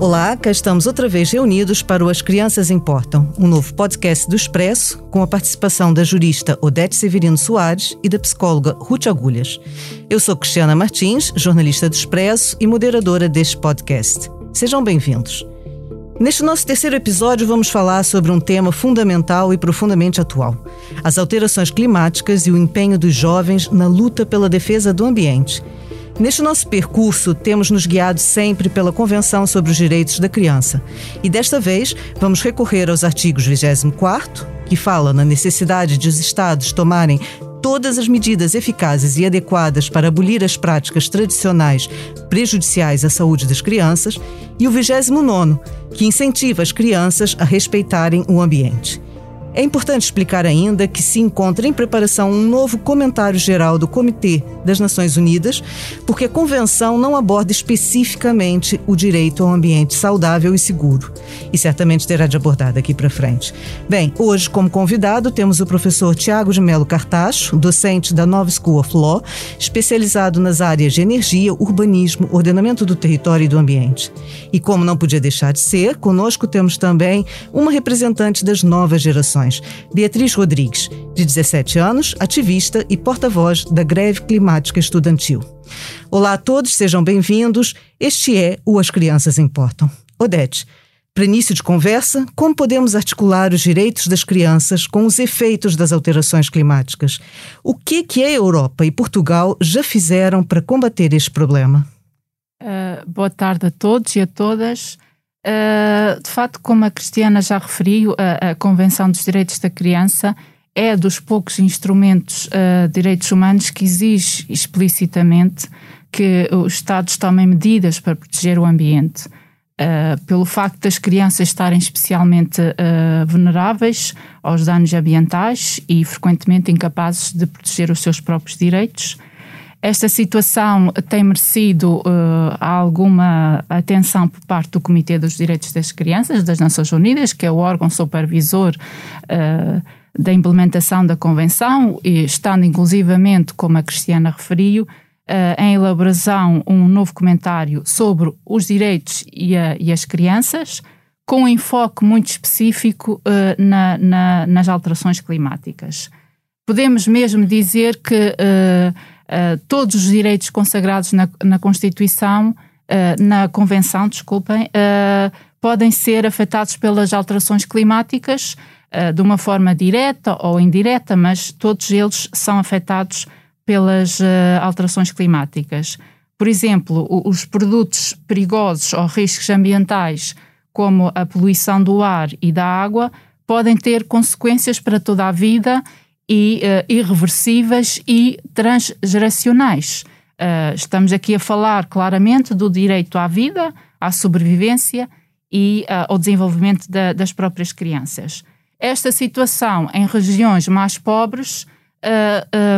Olá, cá estamos outra vez reunidos para o As Crianças Importam, um novo podcast do Expresso, com a participação da jurista Odete Severino Soares e da psicóloga Ruth Agulhas. Eu sou Cristiana Martins, jornalista do Expresso e moderadora deste podcast. Sejam bem-vindos. Neste nosso terceiro episódio, vamos falar sobre um tema fundamental e profundamente atual: as alterações climáticas e o empenho dos jovens na luta pela defesa do ambiente. Neste nosso percurso, temos nos guiado sempre pela Convenção sobre os Direitos da Criança. E desta vez, vamos recorrer aos artigos 24, que fala na necessidade de os Estados tomarem todas as medidas eficazes e adequadas para abolir as práticas tradicionais prejudiciais à saúde das crianças, e o 29, que incentiva as crianças a respeitarem o ambiente. É importante explicar ainda que se encontra em preparação um novo comentário geral do Comitê das Nações Unidas, porque a convenção não aborda especificamente o direito ao ambiente saudável e seguro, e certamente terá de abordar daqui para frente. Bem, hoje, como convidado, temos o professor Tiago de Melo Cartacho, docente da Nova School of Law, especializado nas áreas de energia, urbanismo, ordenamento do território e do ambiente. E como não podia deixar de ser, conosco temos também uma representante das novas gerações Beatriz Rodrigues, de 17 anos, ativista e porta-voz da greve climática estudantil. Olá a todos, sejam bem-vindos. Este é o As Crianças Importam. Odete, para início de conversa, como podemos articular os direitos das crianças com os efeitos das alterações climáticas? O que, que a Europa e Portugal já fizeram para combater este problema? Uh, boa tarde a todos e a todas. Uh, de facto, como a Cristiana já referiu, a, a, Convenção dos Direitos da Criança é dos poucos instrumentos uh, direitos humanos que exige explicitamente que os Estados tomem medidas para proteger o ambiente. Uh, pelo facto das crianças estarem especialmente vulneráveis aos danos ambientais e frequentemente incapazes de proteger os seus próprios direitos, esta situação tem merecido uh, alguma atenção por parte do Comitê dos Direitos das Crianças das Nações Unidas, que é o órgão supervisor uh, da implementação da Convenção, e estando inclusivamente, como a Cristiana referiu, uh, em elaboração um novo comentário sobre os direitos e, a, e as crianças, com um enfoque muito específico na, na, nas alterações climáticas. Podemos mesmo dizer que uh, todos os direitos consagrados na, na Constituição, uh, na Convenção, desculpem, uh, podem ser afetados pelas alterações climáticas de uma forma direta ou indireta, mas todos eles são afetados pelas alterações climáticas. Por exemplo, os produtos perigosos ou riscos ambientais, como a poluição do ar e da água, podem ter consequências para toda a vida e uh, irreversíveis e transgeracionais. Uh, estamos aqui a falar claramente do direito à vida, à sobrevivência e uh, ao desenvolvimento da, das próprias crianças. Esta situação em regiões mais pobres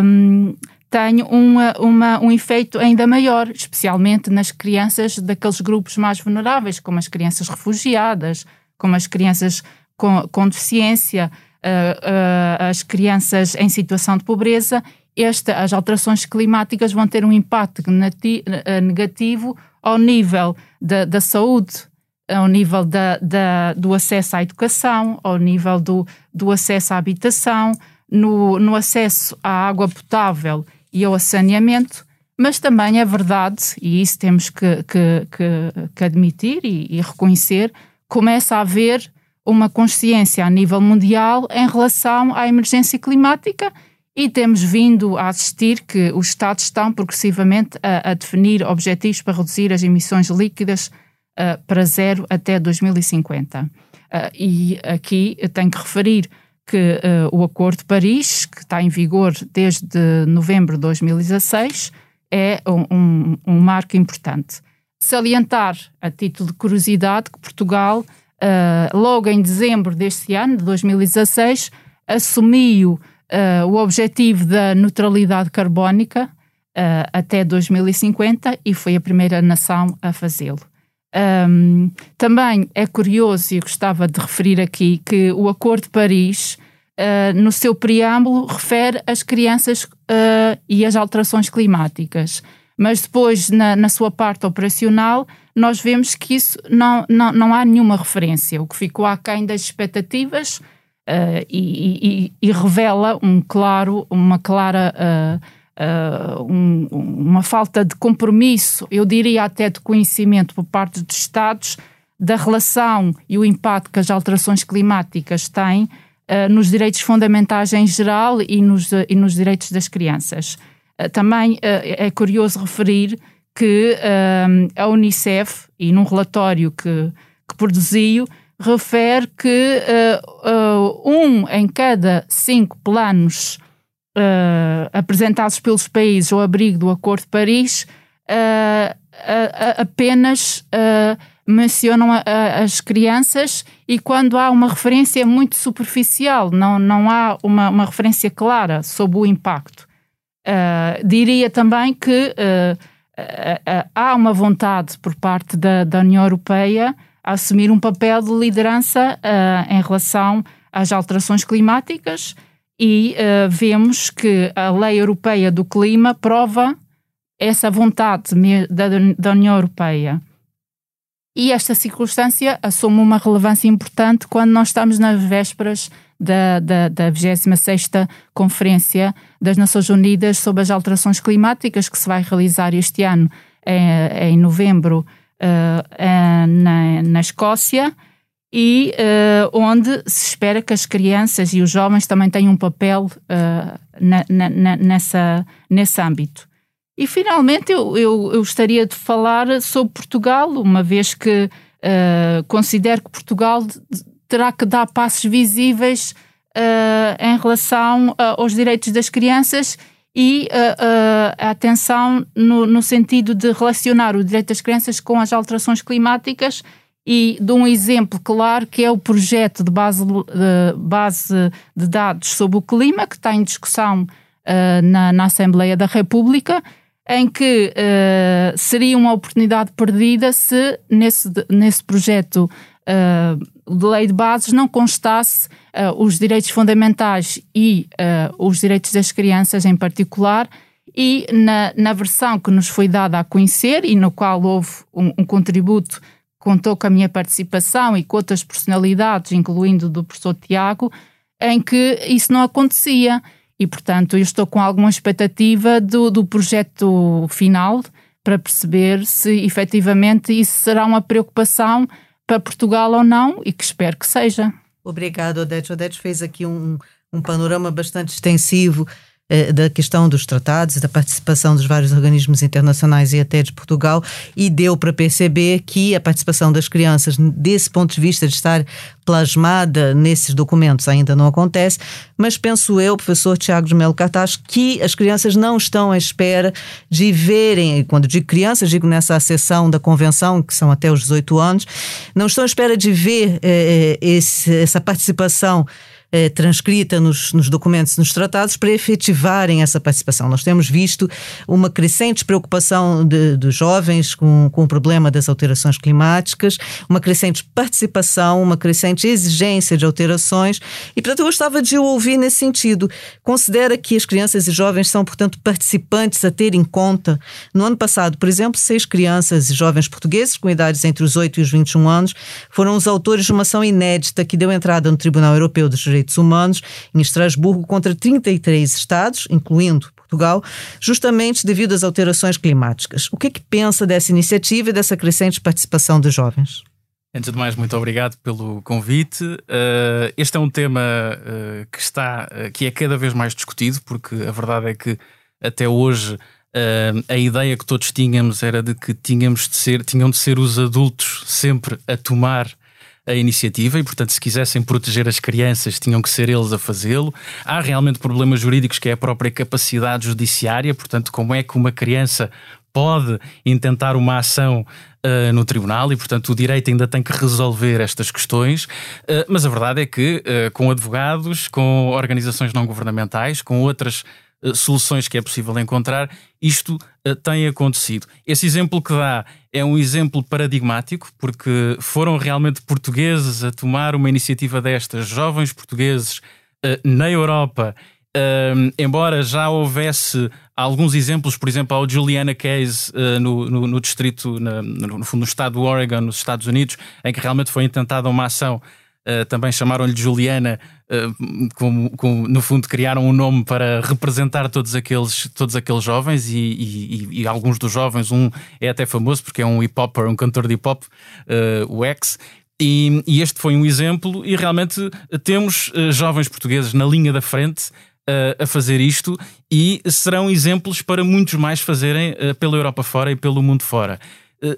um, tem uma, uma, um efeito ainda maior, especialmente nas crianças daqueles grupos mais vulneráveis, como as crianças refugiadas, como as crianças com, com deficiência, uh, as crianças em situação de pobreza, esta, as alterações climáticas vão ter um impacto negativo ao nível da, da saúde, ao nível da, da, do acesso à educação, ao nível do, do acesso à habitação, no, no acesso à água potável e ao saneamento, mas também é verdade, e isso temos que, que, que, que admitir e, e, reconhecer, começa a haver uma consciência a nível mundial em relação à emergência climática e temos vindo a assistir que os Estados estão progressivamente a, a definir objetivos para reduzir as emissões líquidas uh, para zero até 2050. Uh, e aqui tenho que referir que uh, o Acordo de Paris, que está em vigor desde novembro de 2016, é um, um, um marco importante. Salientar, a título de curiosidade, que Portugal uh, logo em dezembro deste ano, de 2016, assumiu uh, o objetivo da neutralidade carbónica uh, até 2050 e foi a primeira nação a fazê-lo. Um, também é curioso, e gostava de referir aqui, que o Acordo de Paris, uh, no seu preâmbulo, refere as crianças e as alterações climáticas, mas depois, na, na sua parte operacional, nós vemos que isso não, não, não há nenhuma referência. O que ficou aquém das expectativas uh, e, e, e, revela um claro, uma clara. Uh, Uh, um, uma falta de compromisso, eu diria até de conhecimento por parte dos Estados da relação e o impacto que as alterações climáticas têm nos direitos fundamentais em geral e nos, e nos direitos das crianças. também é curioso referir que a Unicef, e num relatório que, que produziu, refere que um em cada cinco planos uh, apresentados pelos países ao abrigo do Acordo de Paris uh, uh, apenas mencionam a, a, as crianças e quando há uma referência muito superficial, não, não há uma, uma referência clara sobre o impacto. diria também que há uma vontade por parte da, da União Europeia a assumir um papel de liderança em relação às alterações climáticas e uh, vemos que a lei europeia do clima prova essa vontade da, da União Europeia. E esta circunstância assume uma relevância importante quando nós estamos nas vésperas da, da, da 26 Conferência das Nações Unidas sobre as Alterações Climáticas, que se vai realizar este ano em, em novembro uh, na, na Escócia e uh, onde se espera que as crianças e os jovens também tenham um papel uh, na, na, nessa, nesse âmbito. E finalmente eu, eu, eu, gostaria de falar sobre Portugal, uma vez que uh, considero que Portugal terá que dar passos visíveis em relação aos direitos das crianças e a atenção no, no sentido de relacionar o direito das crianças com as alterações climáticas e de um exemplo claro que é o projeto de base base de dados sobre o clima, que está em discussão uh, na, na, Assembleia da República, em que uh, seria uma oportunidade perdida se nesse, nesse projeto uh, lei de bases não constasse os direitos fundamentais e os direitos das crianças em particular. E na, na versão que nos foi dada a conhecer e no qual houve um, um contributo contou com a minha participação e com outras personalidades, incluindo do professor Tiago, em que isso não acontecia. E, portanto, eu estou com alguma expectativa do, do projeto final para perceber se efetivamente isso será uma preocupação para Portugal ou não, e que espero que seja. Obrigado, Odete. Odete fez aqui um, um panorama bastante extensivo da questão dos tratados e da participação dos vários organismos internacionais e até de Portugal e deu para perceber que a participação das crianças desse ponto de vista de estar plasmada nesses documentos ainda não acontece, mas penso eu, professor Tiago de Melo Cartaz, que as crianças não estão à espera de verem, quando digo crianças, digo nessa sessão da convenção, que são até os 18 anos, não estão à espera de ver eh, eh esse, essa participação eh, transcrita nos, nos documentos, nos tratados, para efetivarem essa participação. Nós temos visto uma crescente preocupação de jovens com, com o problema das alterações climáticas, uma crescente participação, uma crescente exigência de alterações, e portanto eu gostava de ouvir nesse sentido. Considera que as crianças e jovens são, portanto, participantes a ter em conta. No ano passado, por exemplo, seis crianças e jovens portugueses com idades entre os 8 e os 21 anos foram os autores de uma ação inédita que deu entrada no Tribunal Europeu dos Direitos Direitos Humanos em Estrasburgo contra 33 Estados, incluindo Portugal, justamente devido às alterações climáticas. O que é que pensa dessa iniciativa e dessa crescente participação dos jovens? Antes de mais, muito obrigado pelo convite. Uh, este é um tema uh, que está, uh, que é cada vez mais discutido, porque a verdade é que até hoje a ideia que todos tínhamos era de que tínhamos de ser, tinham de ser os adultos sempre a tomar a iniciativa e, portanto, se quisessem proteger as crianças, tinham que ser eles a fazê-lo. Há realmente problemas jurídicos que é a própria capacidade judiciária, portanto, como é que uma criança pode intentar uma ação uh, no tribunal e, portanto, o direito ainda tem que resolver estas questões. Uh, mas a verdade é que, uh, com advogados, com organizações não governamentais, com outras soluções que é possível encontrar, isto uh, tem acontecido. Esse exemplo que dá é um exemplo paradigmático, porque foram realmente portugueses a tomar uma iniciativa destas, jovens portugueses uh, na Europa embora já houvesse alguns exemplos, por exemplo, ao Juliana Case no, no, no, distrito, no, no, no estado do Oregon, nos Estados Unidos, em que realmente foi intentada uma ação Uh, também chamaram-lhe Juliana, uh, com, com, no fundo criaram um nome para representar todos aqueles, todos aqueles jovens e, e, e, alguns dos jovens, um é até famoso porque é um hip-hopper, um cantor de hip-hop, uh, o X, e, e, este foi um exemplo e realmente temos jovens portugueses na linha da frente a fazer isto e serão exemplos para muitos mais fazerem pela Europa fora e pelo mundo fora.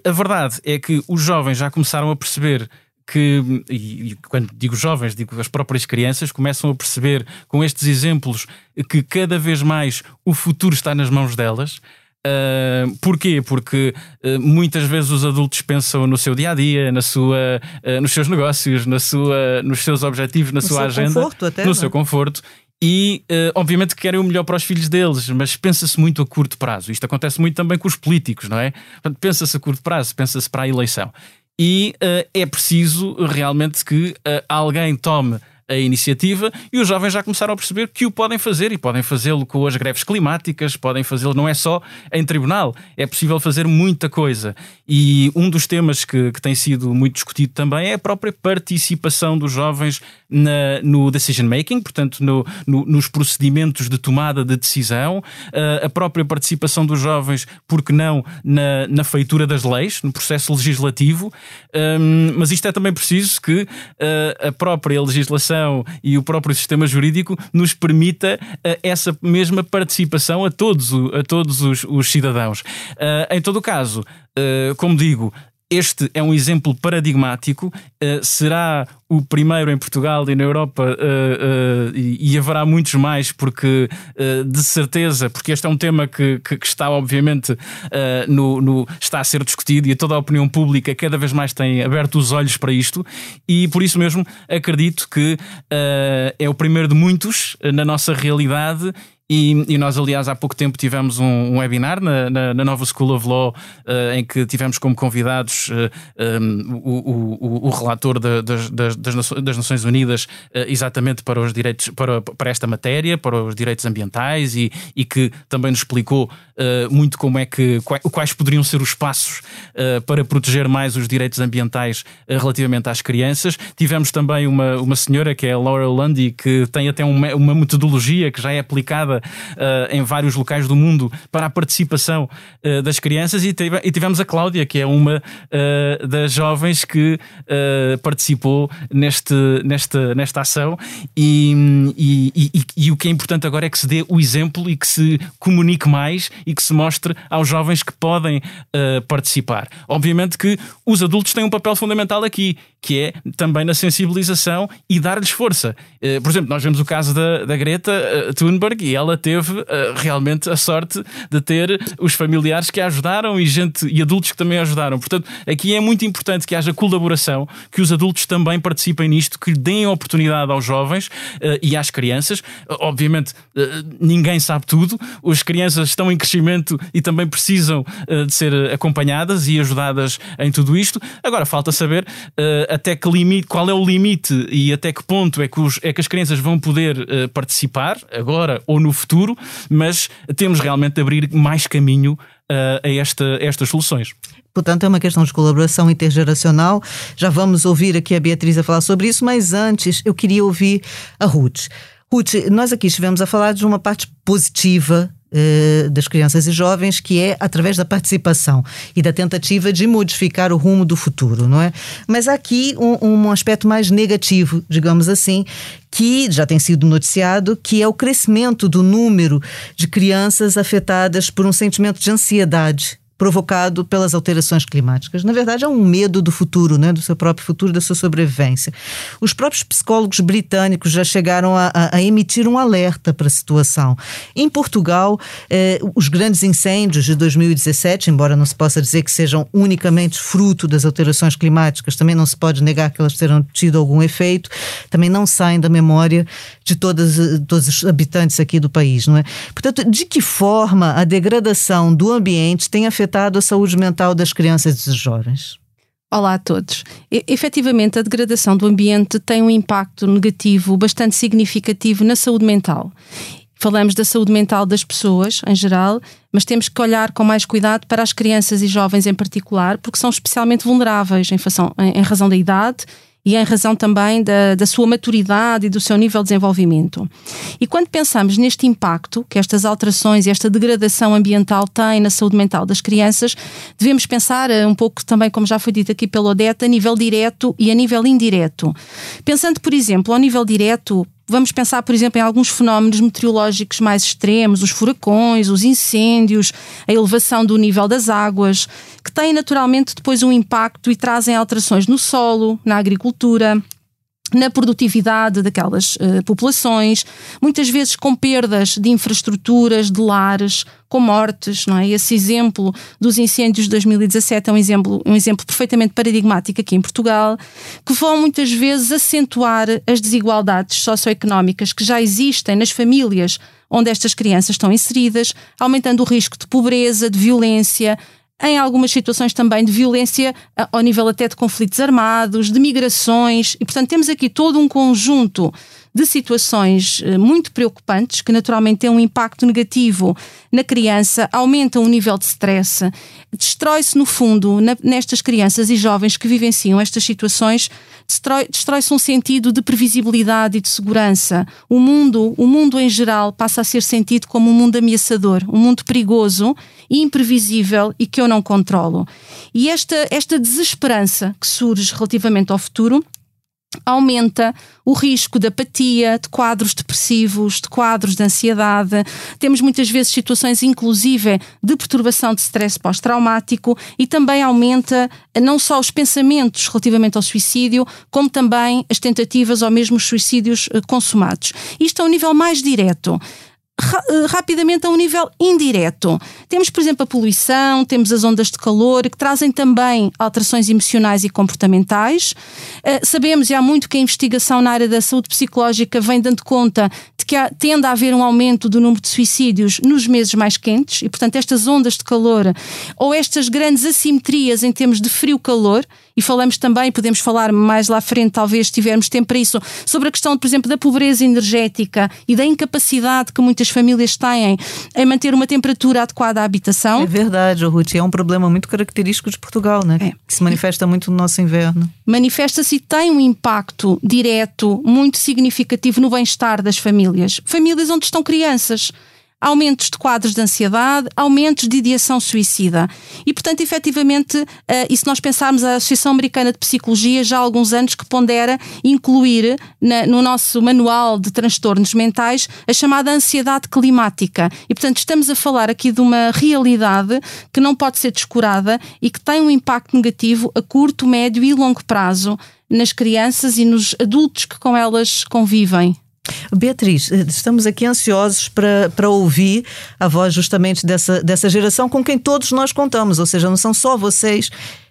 A verdade é que os jovens já começaram a perceber que, e quando digo jovens, digo as próprias crianças, começam a perceber com estes exemplos que cada vez mais o futuro está nas mãos delas. Uh, porquê? Porque uh, muitas vezes os adultos pensam no seu dia a dia, na sua, uh, nos seus negócios, na sua, nos seus objetivos, na no sua agenda, até, no não? seu é? conforto. E, obviamente, querem o melhor para os filhos deles, mas pensa-se muito a curto prazo. Isto acontece muito também com os políticos, não é? Pensa-se a curto prazo, pensa-se para a eleição e uh, é preciso realmente que uh, alguém tome a iniciativa e os jovens já começaram a perceber que o podem fazer e podem fazê-lo com as greves climáticas, podem fazê-lo não é só em tribunal, é possível fazer muita coisa. E um dos temas que, que tem sido muito discutido também é a própria participação dos jovens na, no decision making, portanto, no, no, nos procedimentos de tomada de decisão, uh, a própria participação dos jovens, porque não, na, na feitura das leis, no processo legislativo. Um, mas isto é também preciso que uh, a própria legislação e o próprio sistema jurídico nos permita uh, essa mesma participação a todos, a todos os, os cidadãos. Em todo o caso, como digo, este é um exemplo paradigmático. Uh, será o primeiro em Portugal e na Europa, uh, uh, e, haverá muitos mais, porque de certeza, porque este é um tema que, que, que está, obviamente, no, no, está a ser discutido e toda a opinião pública cada vez mais tem aberto os olhos para isto, e por isso mesmo acredito que é o primeiro de muitos na nossa realidade e, e, nós, aliás, há pouco tempo tivemos um, um webinar na, na, na, nova School of Law uh, em que tivemos como convidados uh, eh, um, o, o, o, relator de, das, das, das, Nações Unidas uh, exatamente para os direitos, para, para esta matéria, para os direitos ambientais e, e que também nos explicou muito como é que quais, poderiam ser os passos para proteger mais os direitos ambientais relativamente às crianças. Tivemos também uma, uma senhora que é a Laura Lundy que tem até uma, uma metodologia que já é aplicada uh, em vários locais do mundo para a participação uh, das crianças e, e, tivemos a Cláudia, que é uma uh, das jovens que participou neste, nesta, nesta ação e, e, e, e, o que é importante agora é que se dê o exemplo e que se comunique mais e que se mostre aos jovens que podem participar. Obviamente que os adultos têm um papel fundamental aqui, que é também na sensibilização e dar-lhes força. Por exemplo, nós vemos o caso da, da Greta Thunberg e ela ela teve uh, realmente a sorte de ter os familiares que a ajudaram e gente e adultos que também a ajudaram. Portanto, aqui é muito importante que haja colaboração, que os adultos também participem nisto, que deem oportunidade aos jovens uh, e às crianças. Uh, obviamente, ninguém sabe tudo. As crianças estão em crescimento e também precisam de ser acompanhadas e ajudadas em tudo isto. Agora, falta saber até que limite, qual é o limite e até que ponto é que, os, é que as crianças vão poder participar, agora ou no futuro, mas temos realmente de abrir mais caminho uh, a, esta, estas soluções. Portanto, é uma questão de colaboração intergeracional. Já vamos ouvir aqui a Beatriz a falar sobre isso, mas antes eu queria ouvir a Ruth. Ruth, nós aqui estivemos a falar de uma parte positiva eh, das crianças e jovens, que é através da participação e da tentativa de modificar o rumo do futuro, não é? Mas há aqui um, um aspecto mais negativo, digamos assim, que já tem sido noticiado, que é o crescimento do número de crianças afetadas por um sentimento de ansiedade provocado pelas alterações climáticas. Na verdade, é um medo do futuro, né, do seu próprio futuro, da sua sobrevivência. Os próprios psicólogos britânicos já chegaram a, a, a emitir um alerta para a situação. Em Portugal, eh, os grandes incêndios de 2017, embora não se possa dizer que sejam unicamente fruto das alterações climáticas, também não se pode negar que elas terão tido algum efeito, também não saem da memória de todas, todos os habitantes aqui do país, não é? Portanto, de que forma a degradação do ambiente tem afetado afetado a saúde mental das crianças e dos jovens? Olá a todos. E, efetivamente, a degradação do ambiente tem um impacto negativo bastante significativo na saúde mental. falamos da saúde mental das pessoas em geral, mas temos que olhar com mais cuidado para as crianças e jovens em particular, porque são especialmente vulneráveis em, fação, em, em razão da idade e em razão também da, da sua maturidade e do seu nível de desenvolvimento. E quando pensamos neste impacto que estas alterações e esta degradação ambiental têm na saúde mental das crianças, devemos pensar eh, um pouco também, como já foi dito aqui pelo Odete, a nível direto e a nível indireto. Pensando, por exemplo, ao nível direto, Vamos pensar, por exemplo, em alguns fenómenos meteorológicos mais extremos, os furacões, os incêndios, a elevação do nível das águas, que têm naturalmente depois um impacto e trazem alterações no solo, na agricultura, na produtividade daquelas uh, populações, muitas vezes com perdas de infraestruturas, de lares, com mortes, não é? Esse exemplo dos incêndios de 2017 é um exemplo, um exemplo perfeitamente paradigmático aqui em Portugal, que vão muitas vezes acentuar as desigualdades socioeconómicas que já existem nas famílias onde estas crianças estão inseridas, aumentando o risco de pobreza, de violência, em algumas situações também de violência ao nível até de conflitos armados, de migrações, e portanto temos aqui todo um conjunto de situações eh, muito preocupantes que naturalmente têm um impacto negativo na criança, aumentam o nível de stress, destrói-se no fundo nestas crianças e jovens que vivenciam estas situações, destrói-se destrói um sentido de previsibilidade e de segurança. O mundo, o mundo em geral passa a ser sentido como um mundo ameaçador, um mundo perigoso imprevisível e que eu não controlo. E esta, esta desesperança que surge relativamente ao futuro aumenta o risco de apatia, de quadros depressivos, de quadros de ansiedade. Temos muitas vezes situações, inclusive, de perturbação de stress pós-traumático e também aumenta não só os pensamentos relativamente ao suicídio, como também as tentativas ou mesmo os suicídios eh, consumados. Isto é um nível mais direto. Eh, rapidamente a um nível indireto. Temos, por exemplo, a poluição, temos as ondas de calor, que trazem também alterações emocionais e comportamentais. Uh, sabemos, e há muito que a investigação na área da saúde psicológica vem dando conta de que há, tende a haver um aumento do número de suicídios nos meses mais quentes, e, portanto, estas ondas de calor ou estas grandes assimetrias em termos de frio-calor, e falamos também, podemos falar mais lá à frente, talvez tivermos tempo para isso, sobre a questão, por exemplo, da pobreza energética e da incapacidade que muitas famílias têm em manter uma temperatura adequada à habitação. É verdade, Ruth, é um problema muito característico de Portugal, né? É. que se manifesta muito no nosso inverno. Manifesta-se e tem um impacto direto muito significativo no bem-estar das famílias. Famílias onde estão crianças aumentos de quadros de ansiedade, aumentos de ideação suicida. E, portanto, efetivamente, uh, e se nós pensarmos a Associação Americana de Psicologia, já há alguns anos que pondera incluir na, no nosso manual de transtornos mentais a chamada ansiedade climática. E, portanto, estamos a falar aqui de uma realidade que não pode ser descurada e que tem um impacto negativo a curto, médio e longo prazo nas crianças e nos adultos que com elas convivem. Beatriz, eh, estamos aqui ansiosos para, para ouvir a voz justamente dessa, dessa geração com quem todos nós contamos, ou seja, não são só vocês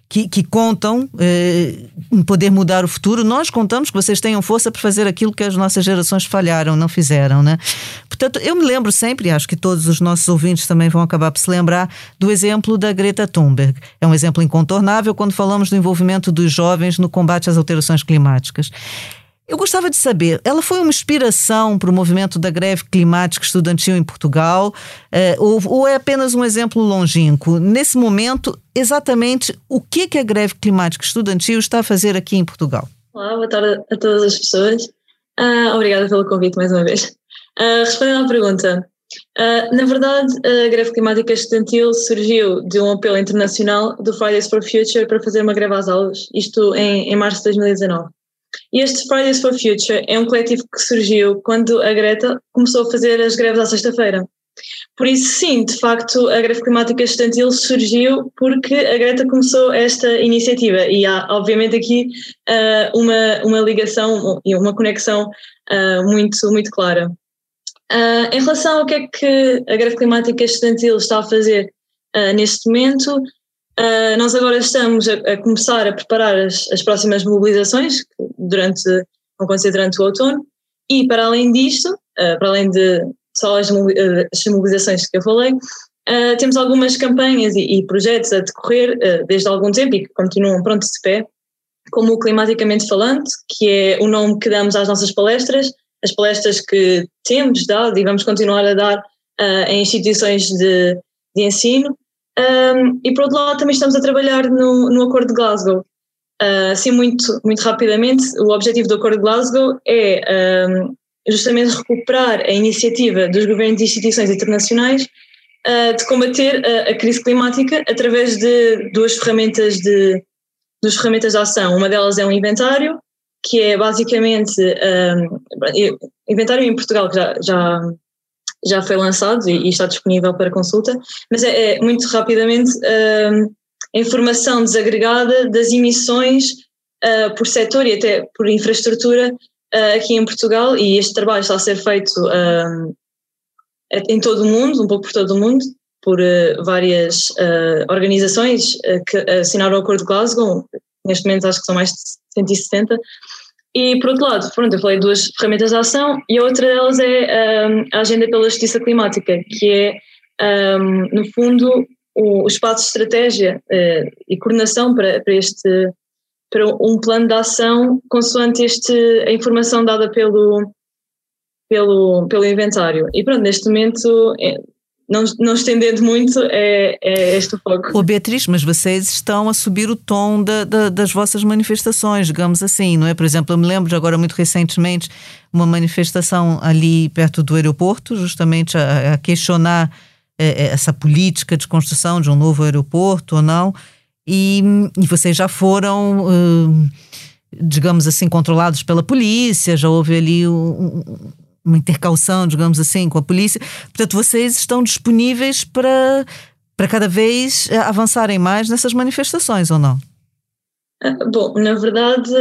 que, que contam eh, em poder mudar o futuro, nós contamos que vocês tenham força para fazer aquilo que as nossas gerações falharam, não fizeram, né? Portanto, eu me lembro sempre, e acho que todos os nossos ouvintes também vão acabar por se lembrar, do exemplo da Greta Thunberg. É um exemplo incontornável quando falamos do envolvimento dos jovens no combate às alterações climáticas. Eu gostava de saber, ela foi uma inspiração para o movimento da greve climática estudantil em Portugal é, ou, ou, é apenas um exemplo longínquo? Nesse momento, exatamente o que, que a greve climática estudantil está a fazer aqui em Portugal? Olá, boa tarde a todas as pessoas. Uh, obrigada pelo convite mais uma vez. Uh, respondendo à pergunta, uh, na verdade, a greve climática estudantil surgiu de um apelo internacional do Fridays for Future para fazer uma greve às aulas, isto em, em março de 2019. Este Fridays for Future é um coletivo que surgiu quando a Greta começou a fazer as greves à sexta-feira. Por isso, sim, de facto, a greve climática estudantil surgiu porque a Greta começou esta iniciativa e há, obviamente, aqui uh, uma, uma ligação e uma conexão uh, muito, muito clara. Uh, em relação ao que é que a greve climática estudantil está a fazer neste momento, Uh, nós agora estamos a, a, começar a preparar as, as próximas mobilizações, que durante, vão acontecer durante o outono, e para além disto, uh, para além de só as, as mobilizações que eu falei, uh, temos algumas campanhas e, e projetos a decorrer desde algum tempo e que continuam prontos de pé, como o Climaticamente Falante, que é o nome que damos às nossas palestras, as palestras que temos dado e vamos continuar a dar em instituições de, de ensino. Um, e por outro lado, também estamos a trabalhar no, no Acordo de Glasgow. Uh, assim, muito, muito rapidamente, o objetivo do Acordo de Glasgow é um, justamente recuperar a iniciativa dos governos e instituições internacionais uh, de combater a, a, crise climática através de duas ferramentas de, duas ferramentas de ação. Uma delas é um inventário, que é basicamente um, inventário em Portugal que já, já, já foi lançado e, e está disponível para consulta, mas é, é muito rapidamente a informação desagregada das emissões uh, por setor e até por infraestrutura uh, aqui em Portugal e este trabalho está a ser feito um, em todo o mundo, um pouco por todo o mundo, por uh, várias uh, organizações uh, que assinaram o Acordo de Glasgow, neste momento acho que são mais de 170. E por outro lado, pronto, eu falei de duas ferramentas de ação e a outra delas é um, a Agenda pela Justiça Climática, que é, um, no fundo, o, o, espaço de estratégia e coordenação para, para este para um plano de ação consoante este, a informação dada pelo, pelo, pelo inventário. E pronto, neste momento, é, não, não estendendo muito, é, é este foco. Ô Beatriz, mas vocês estão a subir o tom da, da, das vossas manifestações, digamos assim, não é? Por exemplo, eu me lembro de agora muito recentemente uma manifestação ali perto do aeroporto, justamente a, a questionar é, é essa política de construção de um novo aeroporto ou não, e, e vocês já foram. Uh, digamos assim, controlados pela polícia, já houve ali um, uma intercalção, digamos assim, com a polícia. Portanto, vocês estão disponíveis para, para cada vez eh, avançarem mais nessas manifestações, ou não? Ah, bom, na verdade,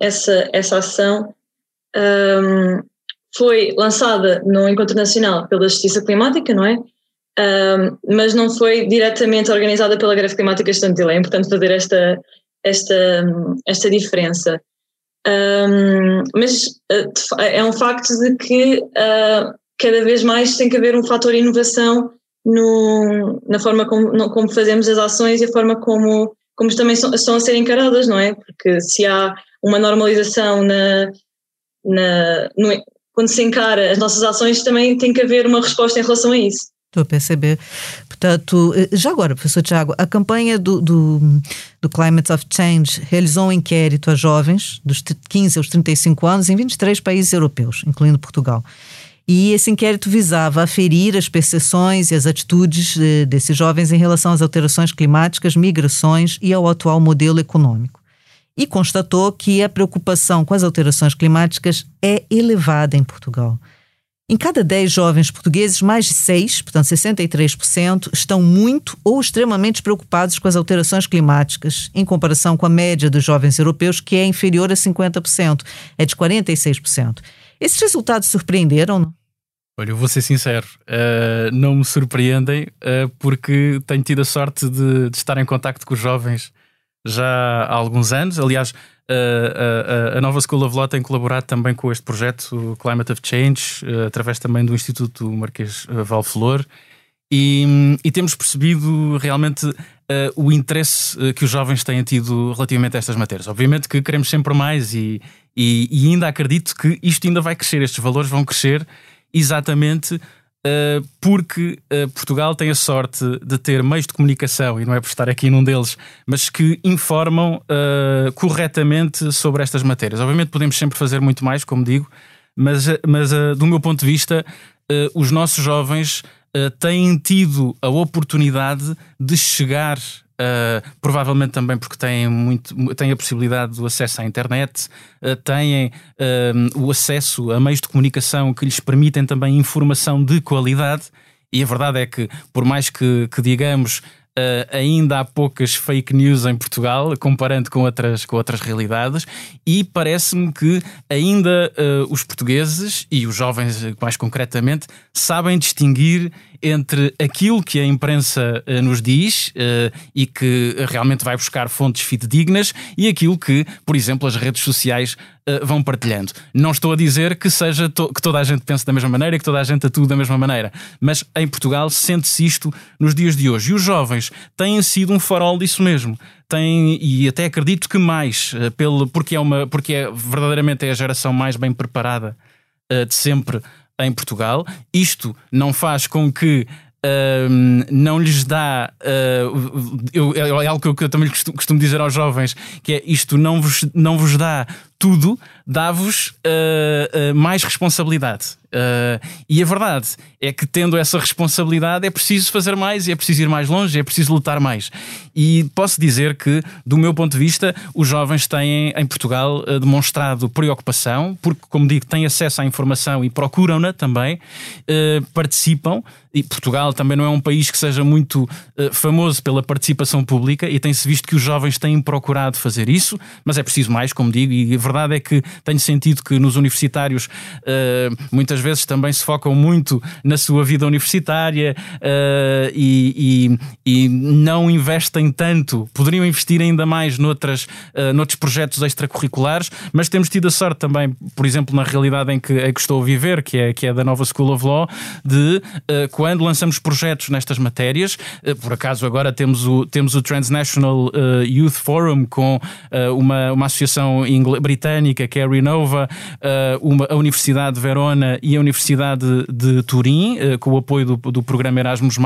essa, essa ação foi lançada no Encontro Nacional pela Justiça Climática, não é? Mas não foi diretamente organizada pela Greve Climática Estudantil. É importante fazer esta, esta, esta diferença. Um, mas uh, é um facto de que uh, cada vez mais tem que haver um fator inovação no, na forma como, como, fazemos as ações e a forma como, como também são, a ser encaradas, não é? Porque se há uma normalização na, na no, quando se encara as nossas ações, também tem que haver uma resposta em relação a isso. Estou a perceber. Portanto, eh, já agora, professor Tiago, a campanha do, do, do, Climate of Change realizou um inquérito a jovens dos 15 aos 35 anos em 23 países europeus, incluindo Portugal. E esse inquérito visava aferir as percepções e as atitudes eh, desses jovens em relação às alterações climáticas, migrações e ao atual modelo econômico. E constatou que a preocupação com as alterações climáticas é elevada em Portugal. Em cada 10 jovens portugueses, mais de 6, portanto 63%, estão muito ou extremamente preocupados com as alterações climáticas, em comparação com a média dos jovens europeus, que é inferior a 50%, é de 46%. Esses resultados surpreenderam? Olha, eu vou ser sincero, uh, não me surpreendem, uh, porque tenho tido a sorte de, de estar em contacto com os jovens já há alguns anos. Aliás, a, a, a, nova School of Law tem colaborado também com este projeto Climate of Change, através também do Instituto Marquês Valflor, e, e, temos percebido realmente uh, o interesse que os jovens têm tido relativamente a estas matérias. Obviamente que queremos sempre mais e, e, e ainda acredito que isto ainda vai crescer, estes valores vão crescer exatamente porque uh, Portugal tem a sorte de ter meios de comunicação, e não é por estar aqui num deles, mas que informam uh, corretamente sobre estas matérias. Obviamente podemos sempre fazer muito mais, como digo, mas, mas do meu ponto de vista, os nossos jovens têm tido a oportunidade de chegar Uh, provavelmente também porque têm, muito, têm a possibilidade do acesso à internet, uh, têm uh, o acesso a meios de comunicação que lhes permitem também informação de qualidade. E a verdade é que, por mais que, que digamos Uh, ainda há poucas fake news em Portugal, comparando com outras, com outras realidades, e parece-me que ainda uh, os portugueses e os jovens, mais concretamente, sabem distinguir entre aquilo que a imprensa uh, nos diz e que realmente vai buscar fontes fidedignas e aquilo que, por exemplo, as redes sociais vão partilhando. Não estou a dizer que seja to que toda a gente pense da mesma maneira, que toda a gente atue da mesma maneira, mas em Portugal sente-se isto nos dias de hoje. E os jovens têm sido um farol disso mesmo. Tem, e até acredito que mais, eh, pelo, porque, é uma, porque é, verdadeiramente é a geração mais bem preparada uh, de sempre em Portugal. Isto não faz com que Uh, não lhes dá. Uh, eu, é algo que eu, também costumo, costumo, dizer aos jovens: que é isto não vos, não vos dá tudo, dá-vos uh, mais responsabilidade. Uh, e a verdade é que, tendo essa responsabilidade, é preciso fazer mais, é preciso ir mais longe, é preciso lutar mais. E posso dizer que, do meu ponto de vista, os jovens têm em Portugal uh, demonstrado preocupação, porque, como digo, têm acesso à informação e procuram-na também, uh, participam. E Portugal também não é um país que seja muito famoso pela participação pública, e tem-se visto que os jovens têm procurado fazer isso, mas é preciso mais, como digo, e a verdade é que tenho sentido que nos universitários muitas vezes também se focam muito na sua vida universitária uh, e, e, e, não investem tanto, poderiam investir ainda mais noutras, uh, noutros projetos extracurriculares, mas temos tido a sorte também, por exemplo, na realidade em que, em que estou a viver, que é, que é da nova School of Law, de uh, quando lançamos projetos nestas matérias, uh, por acaso agora temos o, temos o Transnational Youth Forum com uma, uma associação britânica que é Renova, uma, a Universidade de Verona e a Universidade de Turim, eh, com o apoio do, do programa Erasmus,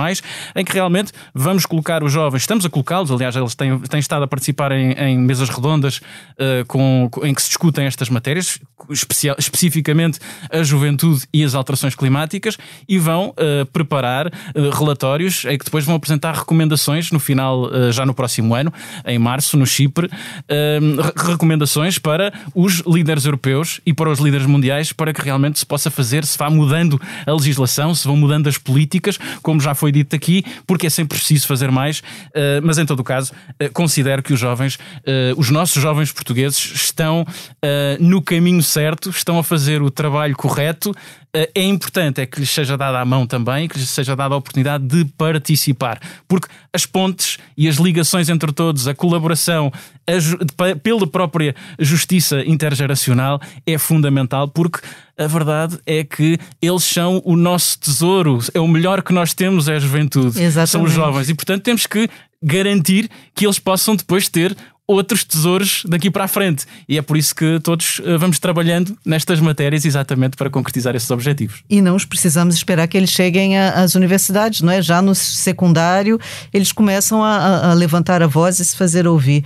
em que realmente vamos colocar os jovens, estamos a colocá-los, aliás, eles têm, têm estado a participar em, em mesas redondas uh, com, em que se discutem estas matérias, especial, especificamente a juventude e as alterações climáticas, e vão preparar relatórios em que depois vão apresentar recomendações no final, já no próximo ano, em março, no Chipre, recomendações para os líderes europeus e para os líderes mundiais para que realmente se possa fazer se vá mudando a legislação, se vão mudando as políticas, como já foi dito aqui, porque é sempre preciso fazer mais. Uh, mas em todo o caso, uh, considero que os jovens, uh, os nossos jovens portugueses, estão no caminho certo, estão a fazer o trabalho correto. É importante é que lhes seja dada a mão também, que lhes seja dada a oportunidade de participar, porque as pontes e as ligações entre todos, a colaboração a, pela própria justiça intergeracional é fundamental, porque a verdade é que eles são o nosso tesouro, é o melhor que nós temos é a juventude, Exatamente. são os jovens, e portanto temos que garantir que eles possam depois ter outros tesouros daqui para a frente. E é por isso que todos eh, vamos trabalhando nestas matérias exatamente para concretizar esses objetivos. E não os precisamos esperar que eles cheguem às universidades, não é? Já no secundário eles começam a, a levantar a voz e se fazer ouvir.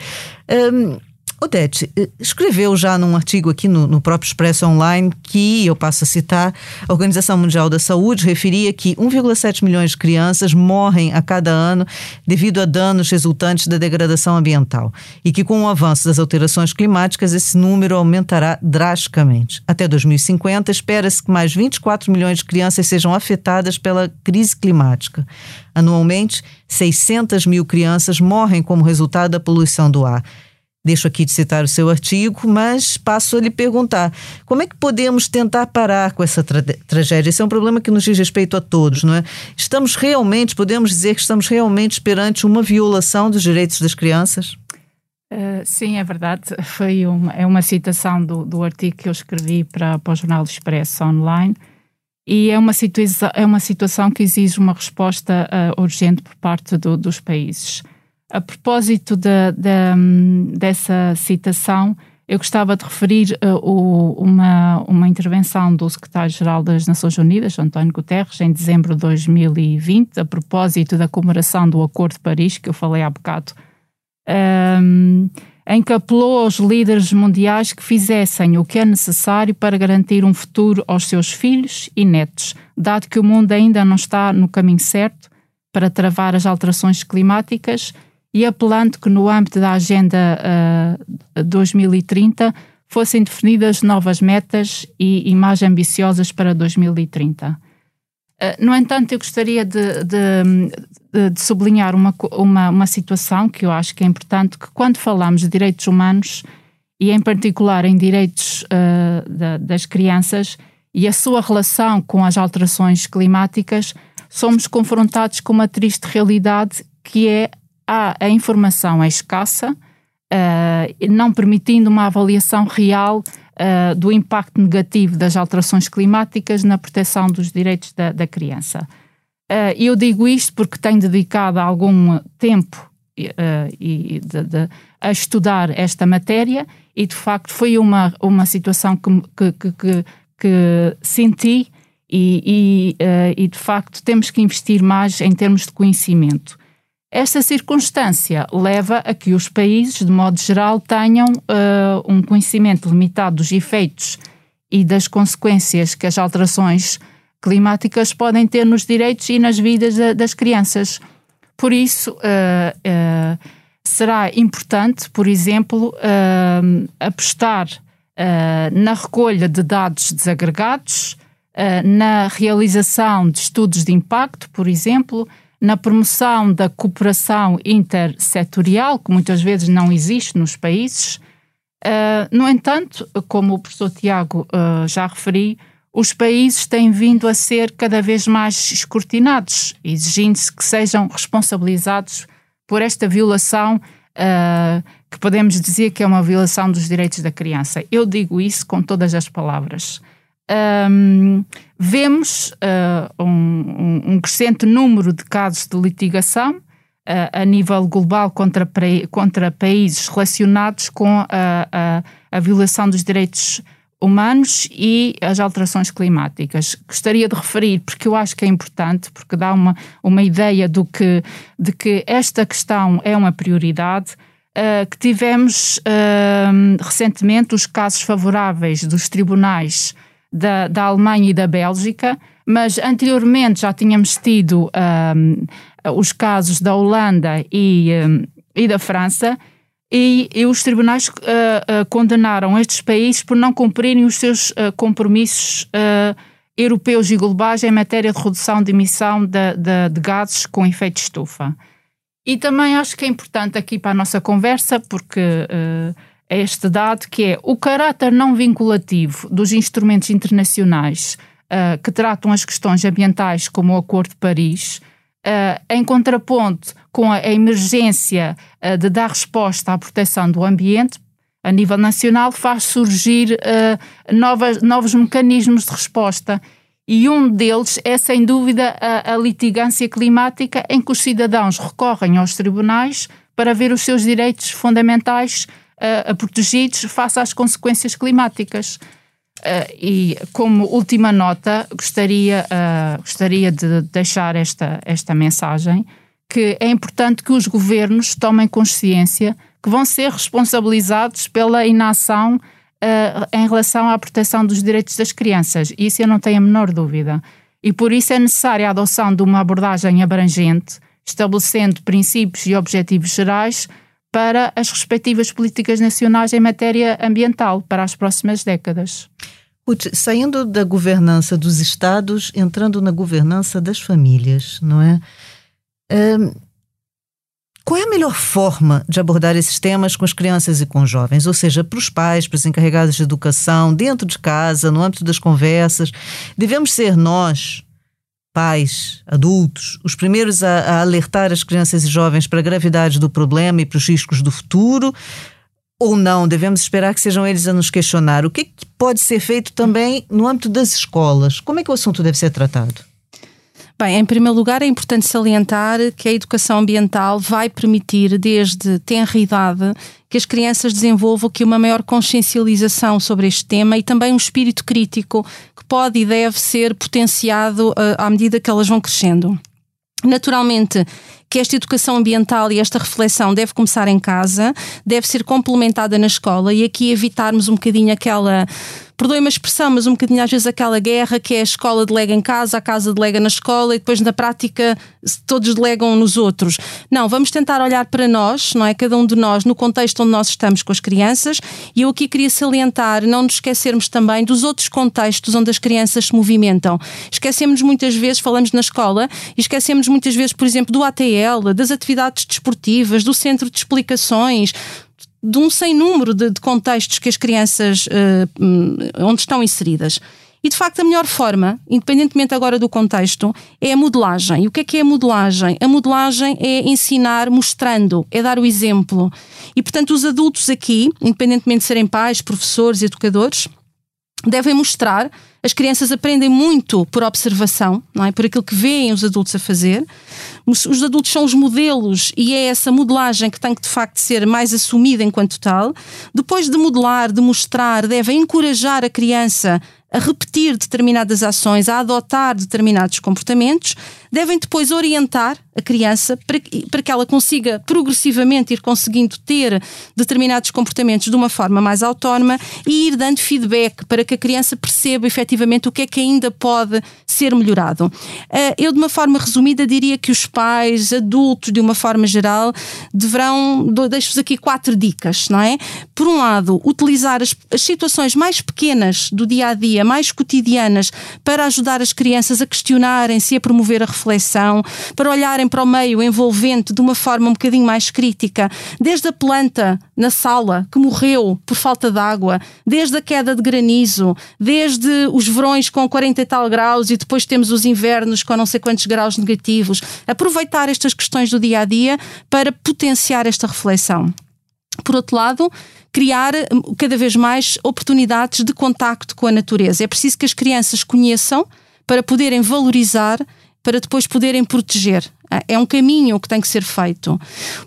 Um, Odete, eh, escreveu já num artigo aqui no, no, próprio Expresso Online que, eu passo a citar, a Organização Mundial da Saúde referia que 1,7 milhões de crianças morrem a cada ano devido a danos resultantes da degradação ambiental e que, com o avanço das alterações climáticas, esse número aumentará drasticamente. Até 2050, espera-se que mais 24 milhões de crianças sejam afetadas pela crise climática. Anualmente, 600 mil crianças morrem como resultado da poluição do ar. Deixo aqui de citar o seu artigo, mas passo a lhe perguntar: como é que podemos tentar parar com essa tra tragédia? Esse é um problema que nos diz respeito a todos, não é? Estamos realmente, podemos dizer que estamos realmente perante uma violação dos direitos das crianças? Uh, sim, é verdade. Foi uma, é uma citação do, do artigo que eu escrevi para, para o Jornal Expresso Online e é uma, situa é uma situação que exige uma resposta uh, urgente por parte do, dos países. A propósito de, de, dessa citação, eu gostava de referir uh, o, uma, uma intervenção do secretário-geral das Nações Unidas, António Guterres, em dezembro de 2020, a propósito da comemoração do Acordo de Paris, que eu falei há bocado, um, em que apelou aos líderes mundiais que fizessem o que é necessário para garantir um futuro aos seus filhos e netos, dado que o mundo ainda não está no caminho certo para travar as alterações climáticas e apelando que no âmbito da Agenda uh, 2030 fossem definidas novas metas e, e mais ambiciosas para 2030. Uh, no entanto, eu gostaria de, de, de sublinhar uma, uma, uma, situação que eu acho que é importante, que quando falamos de direitos humanos, e em particular em direitos uh, da, das crianças e a sua relação com as alterações climáticas, somos confrontados com uma triste realidade que é a, a informação é escassa, uh, não permitindo uma avaliação real uh, do impacto negativo das alterações climáticas na proteção dos direitos da, da criança. Uh, eu digo isto porque tenho dedicado algum tempo e, de, de, a estudar esta matéria e, de facto, foi uma, uma situação que, que, que, que senti e, e, e, de facto temos que investir mais em termos de conhecimento. Esta circunstância leva a que os países, de modo geral, tenham uh, um conhecimento limitado dos efeitos e das consequências que as alterações climáticas podem ter nos direitos e nas vidas das crianças. Por isso, uh, uh, será importante, por exemplo, apostar na recolha de dados desagregados, na realização de estudos de impacto, por exemplo, na promoção da cooperação intersetorial, que muitas vezes não existe nos países. no entanto, como o professor Tiago já referiu, os países têm vindo a ser cada vez mais escrutinados, exigindo-se que sejam responsabilizados por esta violação, uh, que podemos dizer que é uma violação dos direitos da criança. Eu digo isso com todas as palavras. Um, vemos uh, um, um, crescente número de casos de litigação uh, a nível global contra, contra países relacionados com a, a, a violação dos direitos humanos e as alterações climáticas. Gostaria de referir, porque eu acho que é importante, porque dá uma, uma ideia do que, de que esta questão é uma prioridade. Uh, que tivemos uh, recentemente os casos favoráveis dos tribunais da, da Alemanha e da Bélgica, mas anteriormente já tínhamos tido uh, os casos da Holanda e, e da França, e, e os tribunais uh, uh, condenaram estes países por não cumprirem os seus uh, compromissos europeus e globais em matéria de redução de emissão de, de, de, gases com efeito estufa. E também acho que é importante aqui para a nossa conversa, porque é este dado que é o caráter não vinculativo dos instrumentos internacionais que tratam as questões ambientais, como o Acordo de Paris, Uh, em contraponto com a, a emergência uh, de dar resposta à proteção do ambiente, a nível nacional, faz surgir uh, novas, novos mecanismos de resposta. E um deles é, sem dúvida, a, a litigância climática, em que os cidadãos recorrem aos tribunais para ver os seus direitos fundamentais protegidos face às consequências climáticas. Uh, e como última nota, gostaria, uh, gostaria de deixar esta, esta mensagem, que é importante que os governos tomem consciência que vão ser responsabilizados pela inação uh, em relação à proteção dos direitos das crianças. Isso eu não tenho a menor dúvida. E por isso é necessária a adoção de uma abordagem abrangente, estabelecendo princípios e objetivos gerais para as respectivas políticas nacionais em matéria ambiental para as próximas décadas. Ruth, saindo da governança dos Estados, entrando na governança das famílias, não é? Um, qual é a melhor forma de abordar esses temas com as crianças e com os jovens? Ou seja, para os pais, para os encarregados de educação, dentro de casa, no âmbito das conversas, devemos ser nós, pais, adultos, os primeiros a, a, alertar as crianças e jovens para a gravidade do problema e para os riscos do futuro? Ou não? Devemos esperar que sejam eles a nos questionar. O que, que pode ser feito também no âmbito das escolas? Como é que o assunto deve ser tratado? Bem, em primeiro lugar, é importante salientar que a educação ambiental vai permitir, desde tenra idade, que as crianças desenvolvam aqui uma maior consciencialização sobre este tema e também um espírito crítico que pode e deve ser potenciado uh, à medida que elas vão crescendo. Naturalmente, que esta educação ambiental e esta reflexão deve começar em casa, deve ser complementada na escola e aqui evitarmos um bocadinho aquela perdoe-me a expressão, mas um bocadinho às vezes aquela guerra que é a escola delega em casa, a casa delega na escola e depois na prática todos delegam nos outros. Não, vamos tentar olhar para nós, não é? Cada um de nós no contexto onde nós estamos com as crianças e eu aqui queria salientar, não nos esquecermos também dos outros contextos onde as crianças se movimentam. Esquecemos muitas vezes, falamos na escola, e esquecemos muitas vezes, por exemplo, do Das atividades desportivas, do centro de explicações, de um sem número de, de contextos que as crianças uh, onde estão inseridas. E de facto, a melhor forma, independentemente agora do contexto, é a modelagem. E o que é que é a modelagem? A modelagem é ensinar mostrando, é dar o exemplo. E portanto, os adultos aqui, independentemente de serem pais, professores, educadores, devem mostrar. As crianças aprendem muito por observação, não é? Por aquilo que veem os adultos a fazer. Os adultos são os modelos e é essa modelagem que tem que de facto ser mais assumida enquanto tal. Depois de modelar, de mostrar, devem encorajar a criança a repetir determinadas ações, a adotar determinados comportamentos, devem depois orientar a criança para que, para que ela consiga progressivamente ir conseguindo ter determinados comportamentos de uma forma mais autónoma e ir dando feedback para que a criança perceba efetivamente o que é que ainda pode ser melhorado. Eh, eu, de uma forma resumida, diria que os pais, adultos, de uma forma geral, deverão. Deixo-vos aqui quatro dicas, não é? Por um lado, utilizar as, as situações mais pequenas do dia a dia, mais cotidianas, para ajudar as crianças a questionarem-se e a promover a reflexão, para olharem para o meio envolvente de uma forma um bocadinho mais crítica, desde a planta na sala que morreu por falta de água, desde a queda de granizo, desde os verões com 40 e tal graus e depois temos os invernos com não sei quantos graus negativos. Aproveitar estas questões do dia a dia para potenciar esta reflexão. Por outro lado, criar hum, cada vez mais oportunidades de contacto com a natureza. É preciso que as crianças conheçam para poderem valorizar, para depois poderem proteger. É um caminho que tem que ser feito.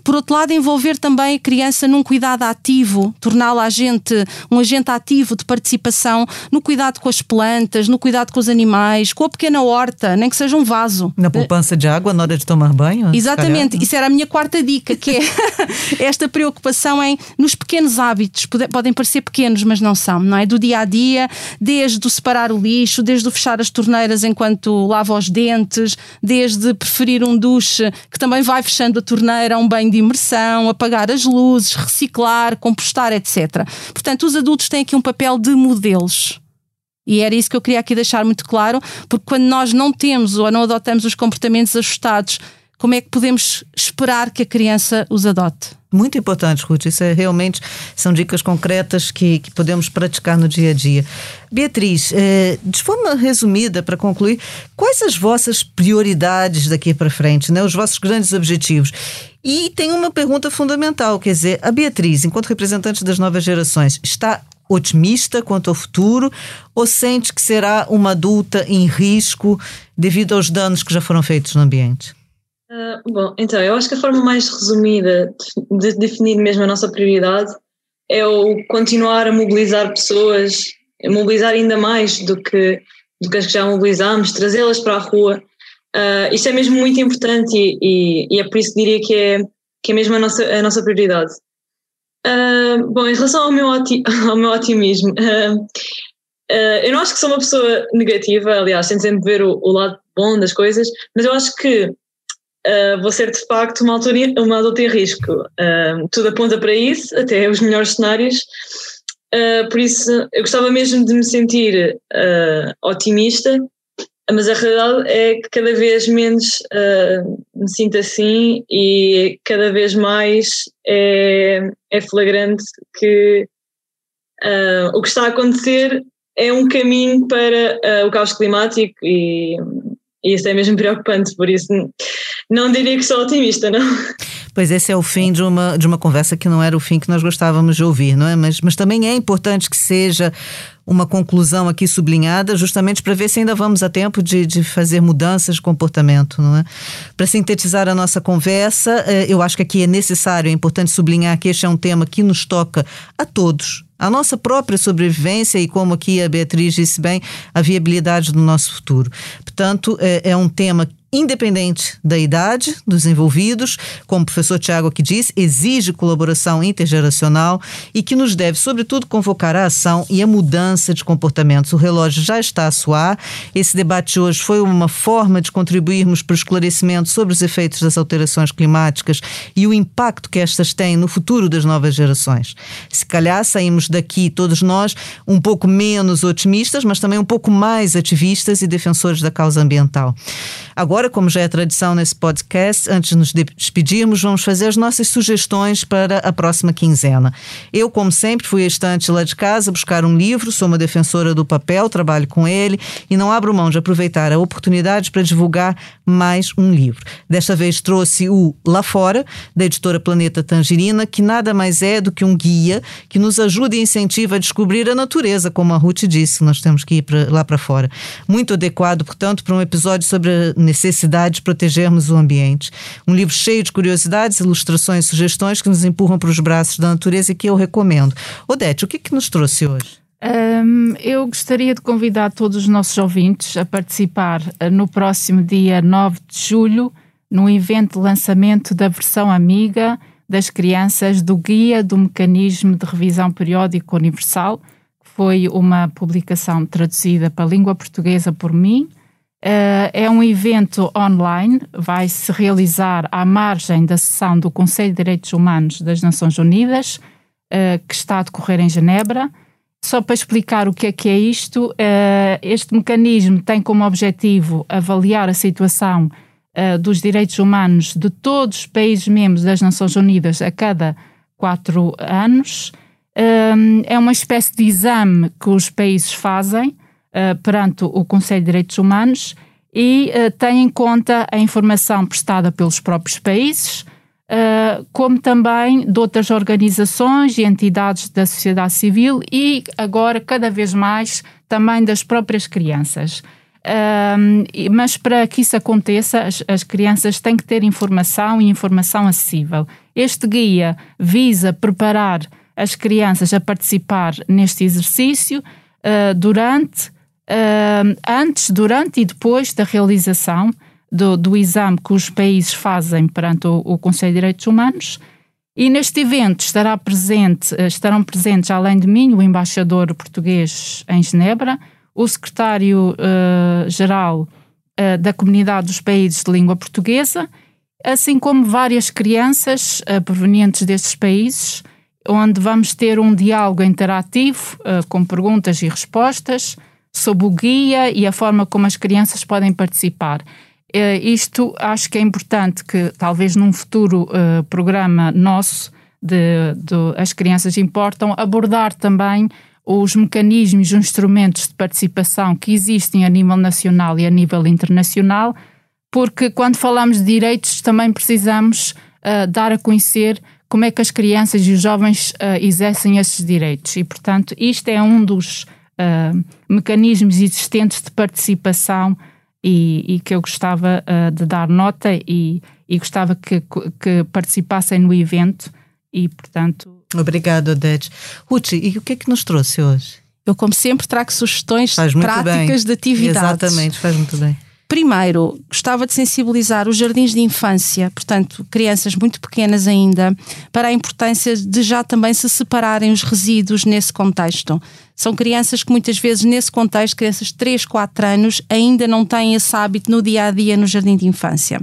Por outro lado, envolver também a criança num cuidado ativo, torná-la agente, um agente ativo de participação no cuidado com as plantas, no cuidado com os animais, com a pequena horta, nem que seja um vaso. Na poupança de água na hora de tomar banho? Exatamente, isso era a minha quarta dica, que é esta preocupação em nos pequenos hábitos, podem parecer pequenos, mas não são, não é? Do dia a dia, desde o separar o lixo, desde o fechar as torneiras enquanto lava os dentes, desde preferir um duche duche, que também vai fechando a torneira, um banho de imersão, apagar as luzes, reciclar, compostar, etc. Portanto, os adultos têm aqui um papel de modelos. E era isso que eu queria aqui deixar muito claro, porque quando nós não temos ou não adotamos os comportamentos ajustados como é que podemos esperar que a criança os adote? Muito importante, Ruth. Isso é realmente são dicas concretas que, que podemos praticar no dia a dia. Beatriz, é, de forma resumida, para concluir, quais as vossas prioridades daqui para frente, né? os vossos grandes objetivos? E tem uma pergunta fundamental, quer dizer, a Beatriz, enquanto representante das novas gerações, está otimista quanto ao futuro ou sente que será uma adulta em risco devido aos danos que já foram feitos no ambiente? Uh, bom, então, eu acho que a forma mais resumida de definir mesmo a nossa prioridade é o continuar a mobilizar pessoas, mobilizar ainda mais do que, do que as que já mobilizámos, trazê-las para a rua. Uh, isto é mesmo muito importante e, e, e, é por isso que diria que é, que é mesmo a nossa, a nossa prioridade. Uh, bom, em relação ao meu, ao meu otimismo, eu não acho que sou uma pessoa negativa, aliás, tento sempre ver o, o lado bom das coisas, mas eu acho que uh, vou ser de facto uma, autoria, uma adulta em risco. Uh, tudo aponta para isso, até os melhores cenários. Uh, por isso, eu gostava mesmo de me sentir otimista, mas a realidade é que cada vez menos me sinto assim e cada vez mais é, é flagrante que o que está a acontecer é um caminho para o caos climático e, e isso é mesmo preocupante, por isso não diria que sou otimista, não. Pois esse é o fim de uma, de uma conversa que não era o fim que nós gostávamos de ouvir, não é? Mas, mas também é importante que seja uma conclusão aqui sublinhada, justamente para ver se ainda vamos a tempo de, de fazer mudanças de comportamento, não é? Para sintetizar a nossa conversa, eh, eu acho que aqui é necessário, é importante sublinhar que este é um tema que nos toca a todos, a nossa própria sobrevivência e, como aqui a Beatriz disse bem, a viabilidade do nosso futuro. Portanto, é, é um tema independente da idade dos envolvidos, como o professor Tiago aqui diz, exige colaboração intergeracional e que nos deve, sobretudo, convocar a ação e a mudança de comportamentos. O relógio já está a soar. Esse debate hoje foi uma forma de contribuirmos para o esclarecimento sobre os efeitos das alterações climáticas e o impacto que estas têm no futuro das novas gerações. Se calhar saímos daqui, todos nós, um pouco menos otimistas, mas também um pouco mais ativistas e defensores da causa ambiental. Agora, como já é tradição nesse podcast, antes de nos despedirmos, vamos fazer as nossas sugestões para a próxima quinzena. Eu, como sempre, fui à estante lá de casa buscar um livro, sou uma defensora do papel, trabalho com ele e não abro mão de aproveitar a oportunidade para divulgar mais um livro. Desta vez trouxe o Lá Fora, da editora Planeta Tangerina, que nada mais é do que um guia que nos ajuda e incentiva a descobrir a natureza, como a Ruth disse, nós temos que ir pra, lá para fora. Muito adequado, portanto, para um episódio sobre a necessidade de protegermos o ambiente. Um livro cheio de curiosidades, ilustrações e sugestões que nos empurram para os braços da natureza e que eu recomendo. Odete, o que, que nos trouxe hoje? Um, eu gostaria de convidar todos os nossos ouvintes a participar uh, no próximo dia 9 de julho no evento de lançamento da versão amiga das crianças do Guia do Mecanismo de Revisão Periódica Universal, que foi uma publicação traduzida para a língua portuguesa por mim. Uh, é um evento online, vai se realizar à margem da sessão do Conselho de Direitos Humanos das Nações Unidas, uh, que está a decorrer em Genebra. Só para explicar o que é que é isto, uh, este mecanismo tem como objetivo avaliar a situação dos direitos humanos de todos os países membros das Nações Unidas a cada quatro anos. É uma espécie de exame que os países fazem uh, perante o Conselho de Direitos Humanos e uh, tem em conta a informação prestada pelos próprios países, uh, como também de outras organizações e entidades da sociedade civil e agora, cada vez mais, também das próprias crianças. Um, mas para que isso aconteça, as, as, crianças têm que ter informação e informação acessível. Este guia visa preparar as crianças a participar neste exercício durante, uh, antes, durante e depois da realização do, do, exame que os países fazem perante o, o Conselho de Direitos Humanos. E neste evento estará presente, estarão presentes, além de mim, o embaixador português em Genebra, o secretário-geral uh, uh, da Comunidade dos Países de Língua Portuguesa, assim como várias crianças uh, provenientes destes países, onde vamos ter um diálogo interativo com perguntas e respostas sobre o guia e a forma como as crianças podem participar. isto acho que é importante que, talvez num futuro programa nosso, de, de As Crianças Importam, abordar também os mecanismos, os instrumentos de participação que existem a nível nacional e a nível internacional, porque quando falamos de direitos também precisamos uh, dar a conhecer como é que as crianças e os jovens uh, exercem esses direitos. E, portanto, isto é um dos uh, mecanismos existentes de participação e, e que eu gostava de dar nota e, e gostava que, que participassem no evento e, portanto, Obrigada, Odete. Ruth, e o que é que nos trouxe hoje? Eu, como sempre, trago sugestões práticas bem. de atividades. Exatamente, faz muito bem. Primeiro, gostava de sensibilizar os jardins de infância, portanto, crianças muito pequenas ainda, para a importância de já também se separarem os resíduos nesse contexto. São crianças que muitas vezes, nesse contexto, crianças de 3, 4 anos, ainda não têm esse hábito no dia a dia no jardim de infância.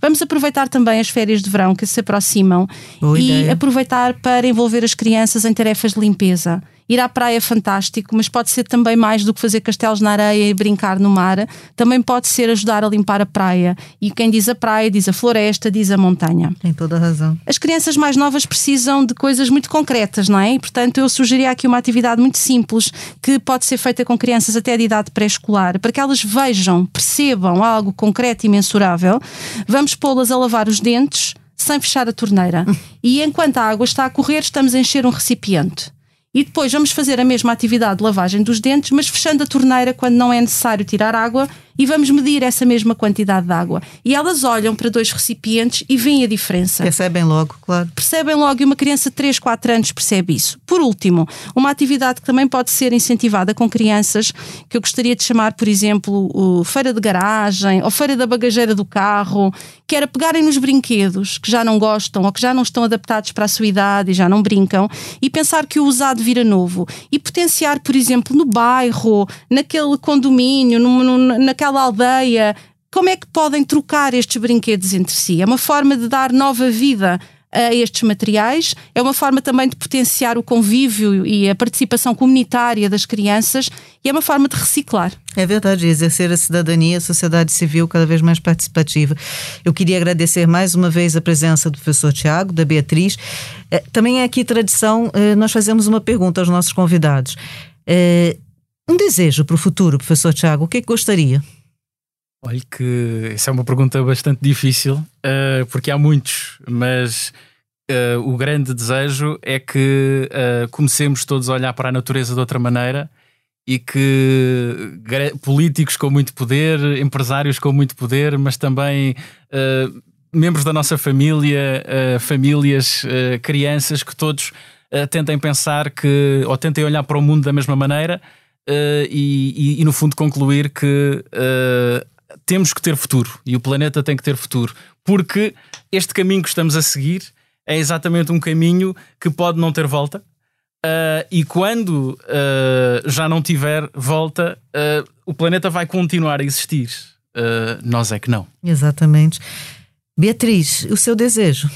Vamos aproveitar também as férias de verão que se aproximam Boa e ideia. aproveitar para envolver as crianças em tarefas de limpeza Ir à praia é fantástico, mas pode ser também mais do que fazer castelos na areia e brincar no mar. Também pode ser ajudar a limpar a praia. E quem diz a praia, diz a floresta, diz a montanha. Tem toda a razão. As crianças mais novas precisam de coisas muito concretas, não é? E, portanto, eu sugeria aqui uma atividade muito simples que pode ser feita com crianças até de idade pré-escolar, para que elas vejam, percebam algo concreto e mensurável. Vamos pô-las a lavar os dentes sem fechar a torneira. E enquanto a água está a correr, estamos a encher um recipiente. E depois vamos fazer a mesma atividade de lavagem dos dentes, mas fechando a torneira quando não é necessário tirar água e vamos medir essa mesma quantidade de água. E elas olham para dois recipientes e veem a diferença. Percebem logo, claro. Percebem logo e uma criança de 3, 4 anos percebe isso. Por último, uma atividade que também pode ser incentivada com crianças, que eu gostaria de chamar, por exemplo, o feira de garagem ou feira da bagageira do carro, que era pegarem nos brinquedos que já não gostam ou que já não estão adaptados para a sua idade e já não brincam e pensar que o usado vira novo e potenciar, por exemplo, no bairro, naquele condomínio, no, no, naquela aquela aldeia, como é que podem trocar estes brinquedos entre si? É uma forma de dar nova vida a estes materiais, é uma forma também de potenciar o convívio e a participação comunitária das crianças e é uma forma de reciclar. É verdade, exercer a cidadania, a sociedade civil cada vez mais participativa. Eu queria agradecer mais uma vez a presença do professor Tiago, da Beatriz. É, também é aqui tradição, é, nós fazemos uma pergunta aos nossos convidados. É, um desejo para o futuro, professor Tiago, o que, é que gostaria? Olha que essa é uma pergunta bastante difícil, uh, porque há muitos, mas uh, o grande desejo é que uh, comecemos todos a olhar para a natureza de outra maneira e que políticos com muito poder, empresários com muito poder, mas também membros da nossa família, famílias, crianças, que todos uh, tentem pensar que, ou tentem olhar para o mundo da mesma maneira uh, e, e, e, no fundo, concluir que temos que ter futuro e o planeta tem que ter futuro, porque este caminho que estamos a seguir é exatamente um caminho que pode não ter volta. Uh, e quando uh, já não tiver volta, uh, o planeta vai continuar a existir. nós é que não. Exatamente. Beatriz, o seu desejo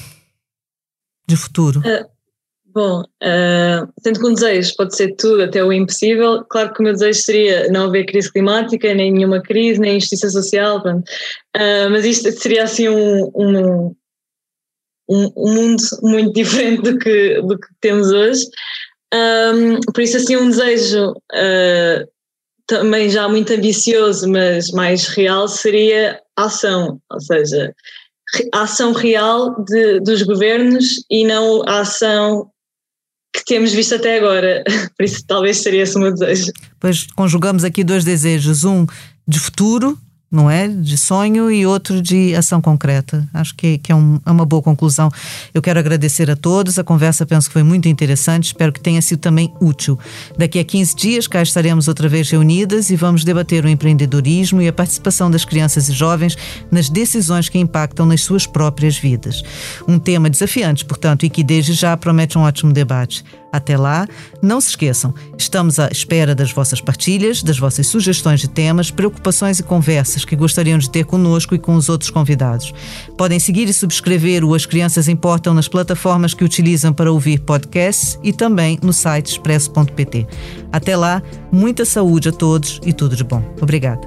de futuro? Bom, uh, sendo que um desejo pode ser tudo, até o impossível, claro que o meu desejo seria não haver crise climática, nem nenhuma crise, nem injustiça social, uh, mas isto seria assim um, um, um, mundo muito diferente do que, do que temos hoje. Um, por isso, assim, um desejo uh, também já muito ambicioso, mas mais real, seria ação, ou seja, a ação real de, dos governos e não a ação temos visto até agora. Por isso, talvez seria esse o meu desejo. Pois conjugamos aqui dois desejos: um de futuro não é? De sonho e outro de ação concreta. Acho que, que é, um, é, uma boa conclusão. Eu quero agradecer a todos. A conversa penso que foi muito interessante. Espero que tenha sido também útil. Daqui a 15 dias cá estaremos outra vez reunidas e vamos debater o empreendedorismo e a participação das crianças e jovens nas decisões que impactam nas suas próprias vidas. Um tema desafiante, portanto, e que desde já promete um ótimo debate. Até lá, não se esqueçam, estamos à espera das vossas partilhas, das vossas sugestões de temas, preocupações e conversas que gostariam de ter conosco e com os outros convidados. Podem seguir e subscrever o As Crianças Importam nas plataformas que utilizam para ouvir podcasts e também no site expresso.pt. Até lá, muita saúde a todos e tudo de bom. Obrigada.